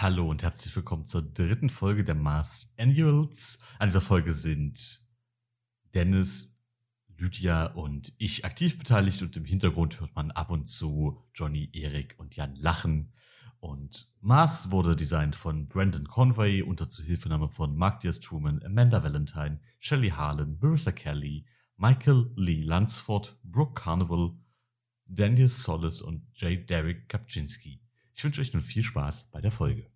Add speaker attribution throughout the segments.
Speaker 1: Hallo und herzlich willkommen zur dritten Folge der Mars Annuals. An dieser Folge sind Dennis, Lydia und ich aktiv beteiligt und im Hintergrund hört man ab und zu Johnny, Erik und Jan lachen. Und Mars wurde designt von Brandon Conway unter Zuhilfenahme von Mark Diaz Truman, Amanda Valentine, Shelley Harlan, Marissa Kelly, Michael Lee Lansford, Brooke Carnival, Daniel Solis und J. Derek Kapczynski. Ich wünsche euch nun viel Spaß bei der Folge.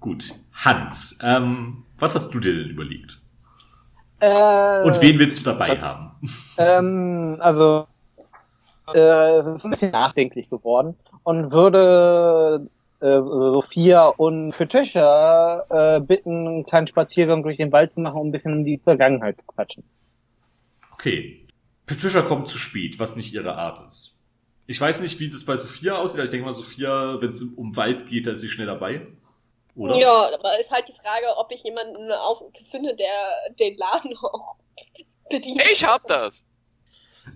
Speaker 2: Gut, Hans, ähm, was hast du dir denn überlegt?
Speaker 3: Äh,
Speaker 2: Und wen willst du dabei haben?
Speaker 3: Ähm, also, äh, es ist ein bisschen nachdenklich geworden und würde äh, Sophia und Patricia äh, bitten, einen kleinen Spaziergang durch den Wald zu machen, um ein bisschen um die Vergangenheit zu quatschen.
Speaker 2: Okay. Patricia kommt zu spät, was nicht ihre Art ist. Ich weiß nicht, wie das bei Sophia aussieht, aber ich denke mal, Sophia, wenn es um Wald geht, da ist sie schnell dabei. Oder?
Speaker 4: Ja, aber ist halt die Frage, ob ich jemanden auf, finde, der den Laden auch bedient.
Speaker 5: Ich hab das.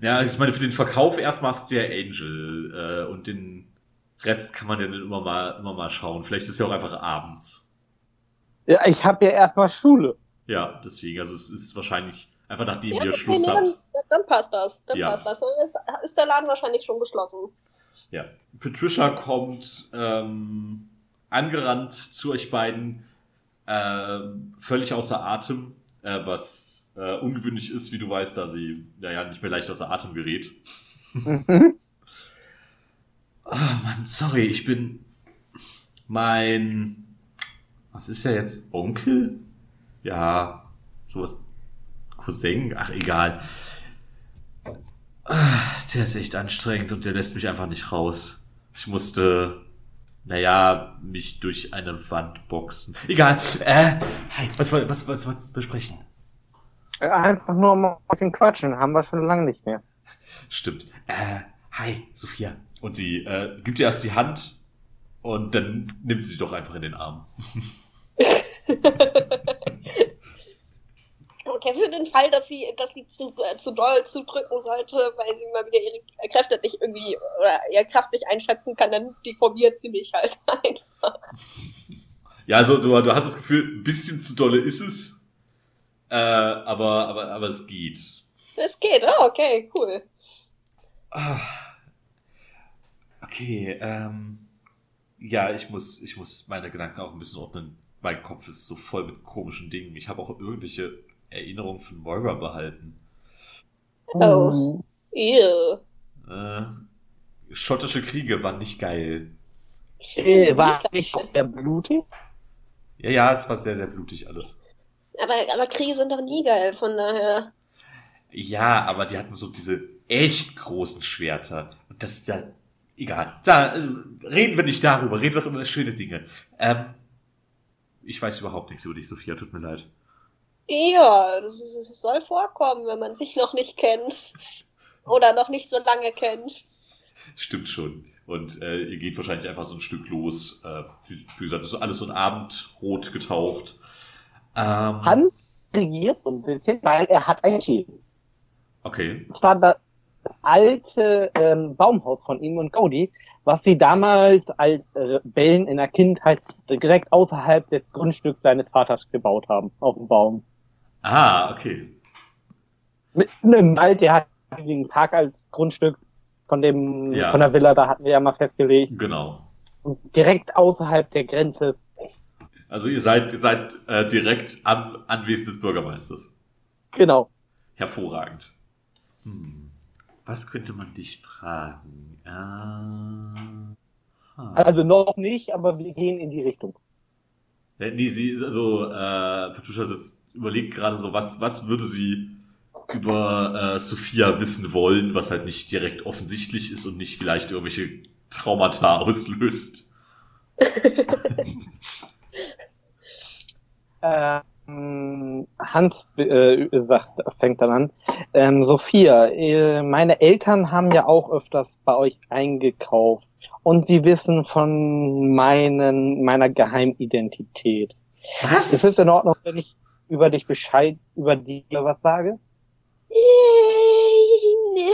Speaker 2: Ja, also ich meine, für den Verkauf erstmal ist der Angel äh, und den Rest kann man ja dann immer mal, immer mal schauen. Vielleicht ist es ja auch einfach abends.
Speaker 3: Ja, ich habe ja erstmal Schule.
Speaker 2: Ja, deswegen, also es ist wahrscheinlich einfach nachdem
Speaker 4: Ja,
Speaker 2: ihr Schluss
Speaker 4: nee,
Speaker 2: habt.
Speaker 4: dann, dann passt das. Dann
Speaker 2: Ja.
Speaker 4: passt das. Dann ist, ist der Laden wahrscheinlich schon geschlossen.
Speaker 2: Ja. Patricia kommt ähm, angerannt zu euch beiden, äh, völlig außer Atem, äh, was äh, ungewöhnlich ist, wie du weißt, da sie ja, ja nicht mehr leicht außer Atem gerät.
Speaker 3: Mhm.
Speaker 2: Oh Mann, sorry, ich bin mein. Was ist ja jetzt? Onkel? Ja, sowas. Cousin? Ach, egal. Ah, Der ist echt anstrengend und der lässt mich einfach nicht raus. Ich musste, naja, mich durch eine Wand boxen. Egal. Äh, hi, was, woll- was, was, was besprechen?
Speaker 3: Einfach nur mal ein bisschen quatschen, haben wir schon lange nicht mehr.
Speaker 2: Stimmt. Äh, hi, Sophia. Und sie äh, gibt dir erst die Hand und dann nimmt sie doch einfach in den Arm.
Speaker 4: Okay, für den Fall, dass sie, dass sie zu, äh, zu doll zudrücken sollte, weil sie mal wieder ihre Kräfte nicht irgendwie oder ihre Kraft nicht einschätzen kann, dann deformiert sie mich halt einfach.
Speaker 2: Ja, also du, du hast das Gefühl, ein bisschen zu dolle ist es. Äh, aber, aber, aber es geht.
Speaker 4: Es geht, oh, okay, cool.
Speaker 2: Ah. Okay, ähm. Ja, ich muss, ich muss meine Gedanken auch ein bisschen ordnen. Mein Kopf ist so voll mit komischen Dingen. Ich habe auch irgendwelche Erinnerungen von Moira behalten.
Speaker 4: Oh. Ew.
Speaker 2: Äh, schottische Kriege waren nicht geil.
Speaker 3: Äh, war nicht der blutig?
Speaker 2: Ja, ja, es war sehr, sehr blutig alles.
Speaker 4: Aber, aber Kriege sind doch nie geil, von daher.
Speaker 2: Ja, aber die hatten so diese echt großen Schwerter. Und das ist ja egal. Da, also, reden wir nicht darüber, reden wir doch über schöne Dinge. Ähm, ich weiß überhaupt nichts über dich, Sophia, tut mir leid.
Speaker 4: Ja, das, ist- das soll vorkommen, wenn man sich noch nicht kennt. Oder noch nicht so lange kennt.
Speaker 2: Stimmt schon. Und äh, ihr geht wahrscheinlich einfach so ein Stück los. Äh, wie wie gesagt, das ist alles so ein Abendrot getaucht. Ähm,
Speaker 3: Hans regiert so ein bisschen, weil er hat ein Ziel.
Speaker 2: Okay.
Speaker 3: Und zwar das alte ähm, Baumhaus von ihm und Gaudi, was sie damals als Rebellen in der Kindheit direkt außerhalb des Grundstücks seines Vaters gebaut haben, auf dem Baum.
Speaker 2: Ah, okay.
Speaker 3: Mitten im Wald, der hat diesen Park als Grundstück von dem,
Speaker 2: Ja.
Speaker 3: von der Villa, da hatten wir ja mal festgelegt.
Speaker 2: Genau.
Speaker 3: Und direkt außerhalb der Grenze.
Speaker 2: Also ihr seid, ihr seid äh, direkt am Anwesen des Bürgermeisters.
Speaker 3: Genau.
Speaker 2: Hervorragend. Hm. Was könnte man dich fragen? Äh, ha.
Speaker 3: Also noch nicht, aber wir gehen in die Richtung.
Speaker 2: Äh, Nee, sie ist also, äh, Patricia sitzt, überlegt gerade so, was, was würde sie über äh, Sophia wissen wollen, was halt nicht direkt offensichtlich ist und nicht vielleicht irgendwelche Traumata auslöst.
Speaker 3: Ähm, Hans äh, sagt, fängt dann an. Ähm, Sophia, äh, meine Eltern haben ja auch öfters bei euch eingekauft und sie wissen von meinen, meiner Geheimidentität.
Speaker 2: Was?
Speaker 3: Ist es in Ordnung, wenn ich über dich Bescheid, über dir was sage?
Speaker 4: Nee,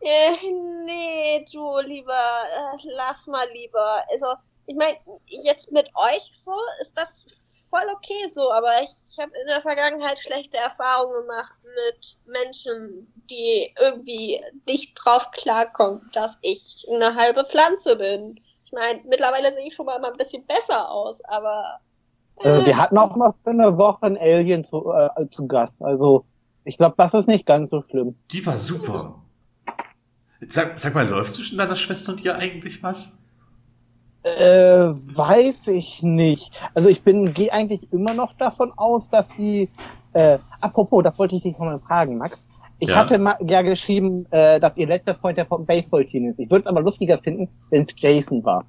Speaker 4: äh, nee, du lieber, äh, lass mal lieber. Also, ich meine, jetzt mit euch so ist das voll okay so, aber ich, ich habe in der Vergangenheit schlechte Erfahrungen gemacht mit Menschen, die irgendwie nicht drauf klarkommen, dass ich eine halbe Pflanze bin. Ich meine, mittlerweile sehe ich schon mal ein bisschen besser aus, aber.
Speaker 3: Äh, wir hatten auch mal für eine Woche einen Alien zu, äh, zu Gast. Also, ich glaube, das ist nicht ganz so schlimm.
Speaker 2: Die war super. Sag, sag mal, läuft zwischen deiner Schwester und dir eigentlich was?
Speaker 3: Äh, weiß ich nicht. Also ich bin gehe eigentlich immer noch davon aus, dass sie. Äh, apropos, das wollte ich dich noch mal fragen, Max. Ich
Speaker 2: Ja.
Speaker 3: hatte mal ja geschrieben, äh, dass ihr letzter Freund der vom Baseball-Team ist. Ich würde es aber lustiger finden, wenn es Jason war.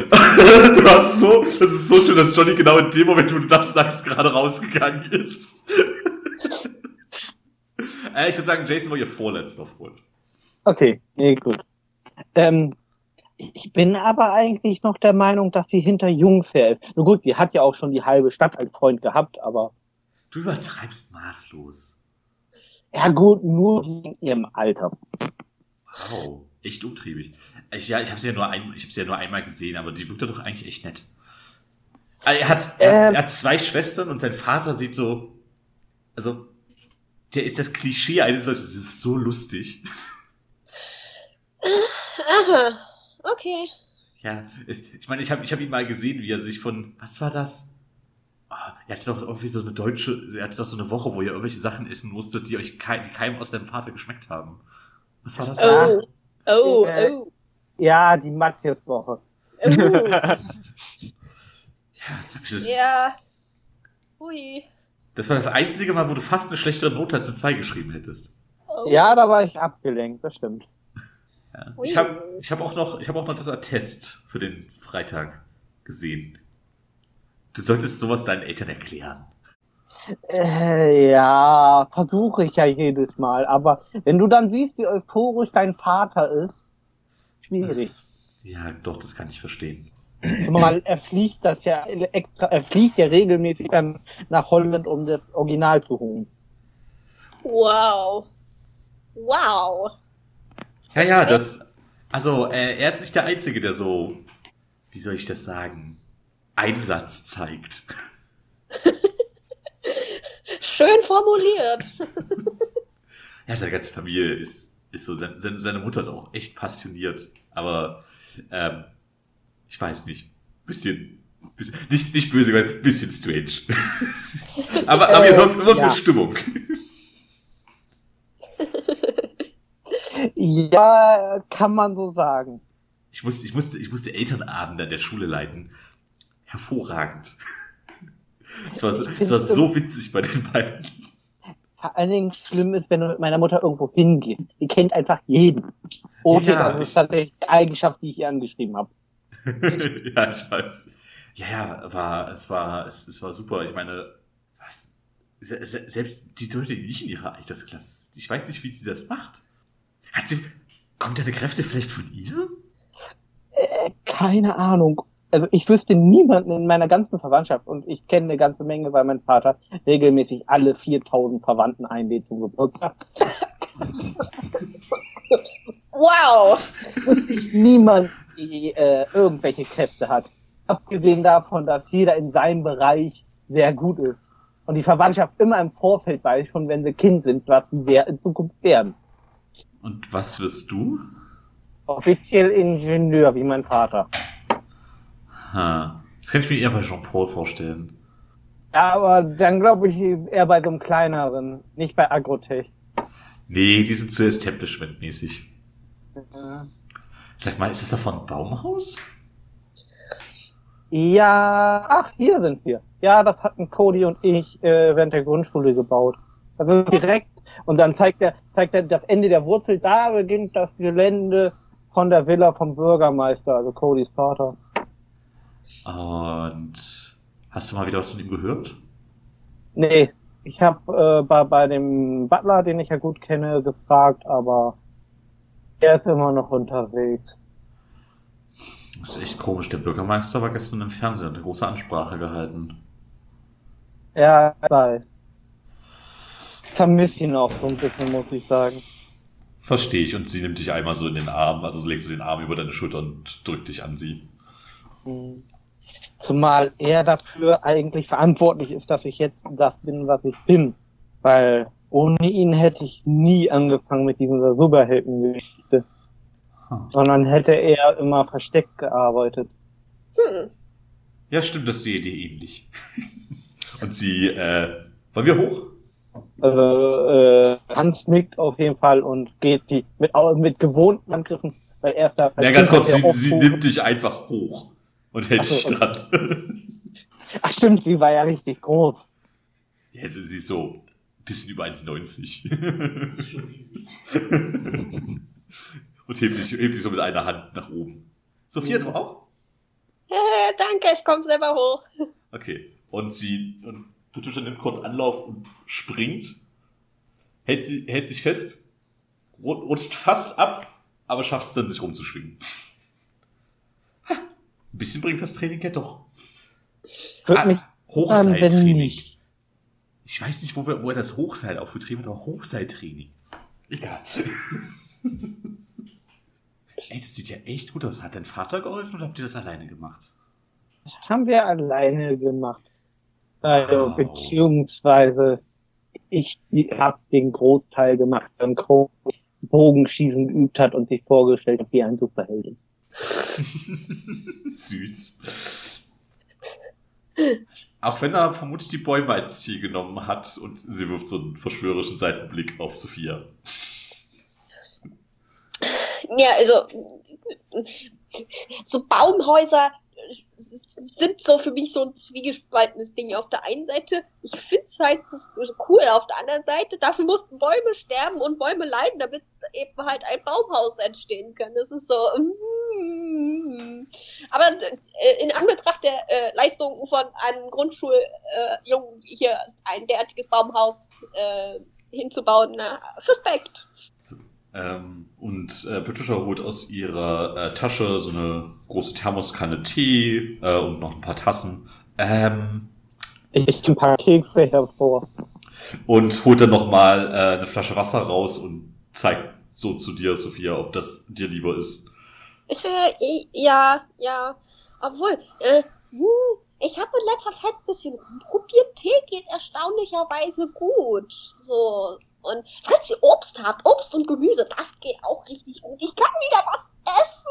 Speaker 2: Du hast so, das ist so schön, dass Johnny genau in dem Moment, wo du das sagst, gerade rausgegangen ist. äh, ich würde sagen, Jason war ihr vorletzter Freund.
Speaker 3: Okay, nee, gut. Ähm, ich bin aber eigentlich noch der Meinung, dass sie hinter Jungs her ist. Nur gut, sie hat ja auch schon die halbe Stadt als Freund gehabt, aber
Speaker 2: Du übertreibst maßlos.
Speaker 3: ja gut, nur in ihrem Alter.
Speaker 2: Wow, echt umtriebig. Ich, ja, ich habe sie ja nur ein, ich habe sie ja nur einmal gesehen, aber die wirkte doch eigentlich echt nett. Ah, Er hat, er,
Speaker 3: Ähm.
Speaker 2: er hat zwei Schwestern und sein Vater sieht so, also der ist das Klischee eines solchen. Das ist so lustig.
Speaker 4: Aha, okay.
Speaker 2: Ja, es, ich meine, ich habe ich hab ihn mal gesehen, wie er sich von, was war das? Ah, er hatte doch irgendwie so eine deutsche, er hatte doch so eine Woche, wo ihr irgendwelche Sachen essen musstet, die euch kein, die keinem aus deinem Vater geschmeckt haben. Was war das?
Speaker 3: Ja.
Speaker 4: Oh, oh,
Speaker 3: Äh,
Speaker 4: oh.
Speaker 3: Ja, die Matthias-Woche.
Speaker 4: oh.
Speaker 2: Das,
Speaker 4: ja. Hui.
Speaker 2: das war das einzige Mal, wo du fast eine schlechtere Note als eine 2 geschrieben hättest.
Speaker 4: Oh.
Speaker 3: Ja, da war ich abgelenkt, das stimmt.
Speaker 2: Ja. Ich habe ich hab auch, noch- ich hab auch noch das Attest für den Freitag gesehen. Du solltest sowas deinen Eltern erklären.
Speaker 3: Äh, ja, versuche ich ja jedes Mal. Aber wenn du dann siehst, wie euphorisch dein Vater ist, schwierig.
Speaker 2: Ja, doch, das kann ich verstehen.
Speaker 3: Guck mal, er fliegt das ja extra, er fliegt ja regelmäßig dann nach Holland, um das Original zu holen.
Speaker 4: Wow. Wow.
Speaker 2: Ja, ja, das. Also, äh, er ist nicht der Einzige, der so, wie soll ich das sagen, Einsatz zeigt.
Speaker 4: Schön formuliert.
Speaker 2: Ja, seine ganze Familie ist, ist so, seine, seine Mutter ist auch echt passioniert. Aber, ähm, ich weiß nicht. Bisschen, bisschen nicht, nicht böse, weil bisschen strange. aber, aber ihr
Speaker 3: Äh,
Speaker 2: sorgt immer
Speaker 3: ja.
Speaker 2: für Stimmung.
Speaker 3: Ja, kann man so sagen.
Speaker 2: Ich musste, ich musste, ich musste Elternabende an der Schule leiten. Hervorragend. Es war, so, es war so witzig bei den beiden.
Speaker 3: Vor allen Dingen schlimm ist, wenn du mit meiner Mutter irgendwo hingehst. Die kennt einfach jeden. Otis,
Speaker 2: Ja,
Speaker 3: das ist tatsächlich die Eigenschaft, die ich ihr angeschrieben habe.
Speaker 2: ja, ich weiß. Ja, ja, war, es war, es, es war super. Ich meine, was? Se, se, selbst die Leute, die nicht in ihrer Altersklasse, ich weiß nicht, wie sie das macht. Hat sie, kommt deine Kräfte vielleicht von ihr?
Speaker 3: Keine Ahnung. Also ich wüsste niemanden in meiner ganzen Verwandtschaft und ich kenne eine ganze Menge, weil mein Vater regelmäßig alle 4000 Verwandten einlädt zum Geburtstag.
Speaker 4: Wow.
Speaker 3: Wüsste ich niemand, die äh, irgendwelche Kräfte hat. Abgesehen davon, dass jeder in seinem Bereich sehr gut ist. Und die Verwandtschaft immer im Vorfeld weiß, schon wenn sie Kind sind, was sie wer in Zukunft werden.
Speaker 2: Und was wirst du?
Speaker 3: Offiziell Ingenieur, wie mein Vater.
Speaker 2: Ha. Das kann ich mir eher bei Jean-Paul vorstellen.
Speaker 3: Ja, aber dann glaube ich eher bei so einem kleineren, nicht bei Agrotech.
Speaker 2: Nee, die sind zu establishment-mäßig. Sag mal, ist das davon ein Baumhaus?
Speaker 3: Ja, ach, hier sind wir. Ja, das hatten Cody und ich äh, während der Grundschule gebaut. Also direkt, und dann zeigt er, zeigt er das Ende der Wurzel, da beginnt das Gelände von der Villa vom Bürgermeister, also Codys Vater.
Speaker 2: Und hast du mal wieder was von ihm gehört?
Speaker 3: Nee, ich habe äh, bei, bei dem Butler, den ich ja gut kenne, gefragt, aber er ist immer noch unterwegs.
Speaker 2: Das ist echt komisch. Der Bürgermeister war gestern im Fernsehen und hat eine große Ansprache gehalten.
Speaker 3: Ja, ich weiß. Vermiss ihn auch so ein bisschen, muss ich sagen.
Speaker 2: Verstehe ich. Und sie nimmt dich einmal so in den Arm, also legst du den Arm über deine Schulter und drückt dich an sie.
Speaker 3: Hm. Zumal er dafür eigentlich verantwortlich ist, dass ich jetzt das bin, was ich bin. Weil ohne ihn hätte ich nie angefangen mit dieser Superheldengeschichte.
Speaker 2: Hm.
Speaker 3: Sondern hätte er immer versteckt gearbeitet.
Speaker 4: Hm.
Speaker 2: Ja, stimmt, das die Idee ähnlich. Und sie, äh, wollen wir hoch?
Speaker 3: Also äh, Hans nickt auf jeden Fall und geht die mit, mit gewohnten Angriffen, weil er ist da
Speaker 2: Ja, ganz kurz, sie, sie nimmt dich einfach hoch und hält
Speaker 3: Ach so. Ach stimmt, sie war ja richtig groß.
Speaker 2: ja, sie, sie ist so ein bisschen über 1,90.
Speaker 5: Ist schon riesig.
Speaker 2: und hebt dich, hebt dich so mit einer Hand nach oben. Sophia, du auch?
Speaker 4: Danke, ich komme selber hoch.
Speaker 2: Okay. Und sie, und Patricia nimmt kurz Anlauf und springt, hält, sie, hält sich fest, ru- rutscht fast ab, aber schafft es dann, sich rumzuschwingen. Ein bisschen bringt das Training ja doch.
Speaker 3: Würde
Speaker 2: Ah, Hochseiltraining. Ich weiß nicht, wo, wir, wo er das Hochseil aufgetrieben hat, aber Hochseiltraining. Egal. Ey, das sieht ja echt gut aus. Hat dein Vater geholfen oder habt ihr das alleine gemacht?
Speaker 3: Das haben wir alleine gemacht. Also,
Speaker 2: Wow.
Speaker 3: beziehungsweise ich habe den Großteil gemacht, wenn Crow Bogenschießen geübt hat und sich vorgestellt hat wie ein Superheldin.
Speaker 2: Süß. Auch wenn er vermutlich die Bäume als Ziel genommen hat und sie wirft so einen verschwörerischen Seitenblick auf Sophia.
Speaker 4: Ja, also so Baumhäuser sind so für mich so ein zwiegespaltenes Ding. Auf der einen Seite, ich find's halt so so cool, auf der anderen Seite, dafür mussten Bäume sterben und Bäume leiden, damit eben halt ein Baumhaus entstehen kann. Das ist so. mm. Aber äh, in Anbetracht der äh, Leistungen von einem Grundschuljungen äh, hier ein derartiges Baumhaus äh, hinzubauen, na, Respekt.
Speaker 2: Ähm, und äh, Patricia holt aus ihrer äh, Tasche so eine große Thermoskanne Tee äh, und noch ein paar Tassen. Ähm,
Speaker 3: Ich ein paar Kekse hervor.
Speaker 2: und holt dann nochmal äh, eine Flasche Wasser raus und zeigt so zu dir, Sophia, ob das dir lieber ist.
Speaker 4: Äh, ja, ja. Obwohl, äh, hm, ich habe in letzter Zeit ein bisschen rumprobiert. Tee geht erstaunlicherweise gut. So. Und falls ihr Obst habt, Obst und Gemüse, das geht auch richtig gut. Ich kann wieder was essen.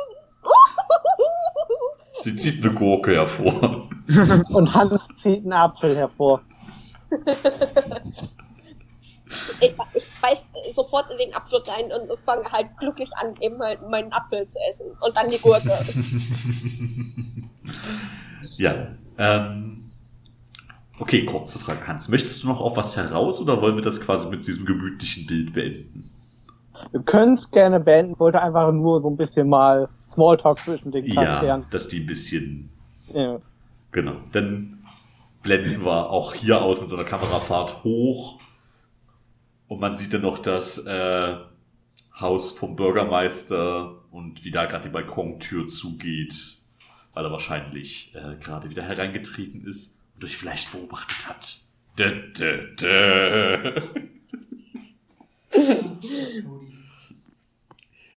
Speaker 2: Sie zieht eine Gurke hervor.
Speaker 3: Und Hans zieht einen Apfel hervor.
Speaker 4: sofort in den Apfel rein und fange halt glücklich an, eben halt meinen Apfel zu essen. Und dann die Gurke.
Speaker 2: ja. Ähm, okay, kurze Frage, Hans. Möchtest du noch auf was heraus oder wollen wir das quasi mit diesem gemütlichen Bild beenden?
Speaker 3: Wir können es gerne beenden, wollte einfach nur so ein bisschen mal Smalltalk zwischen den
Speaker 2: Ja,
Speaker 3: Charakteren.
Speaker 2: dass die ein bisschen.
Speaker 3: Ja.
Speaker 2: Genau. Dann blenden wir auch hier aus mit so einer Kamerafahrt hoch. Und man sieht dann noch das äh, Haus vom Bürgermeister und wie da gerade die Balkontür zugeht, weil er wahrscheinlich äh, gerade wieder hereingetreten ist und euch vielleicht beobachtet hat. Dö, dö, dö.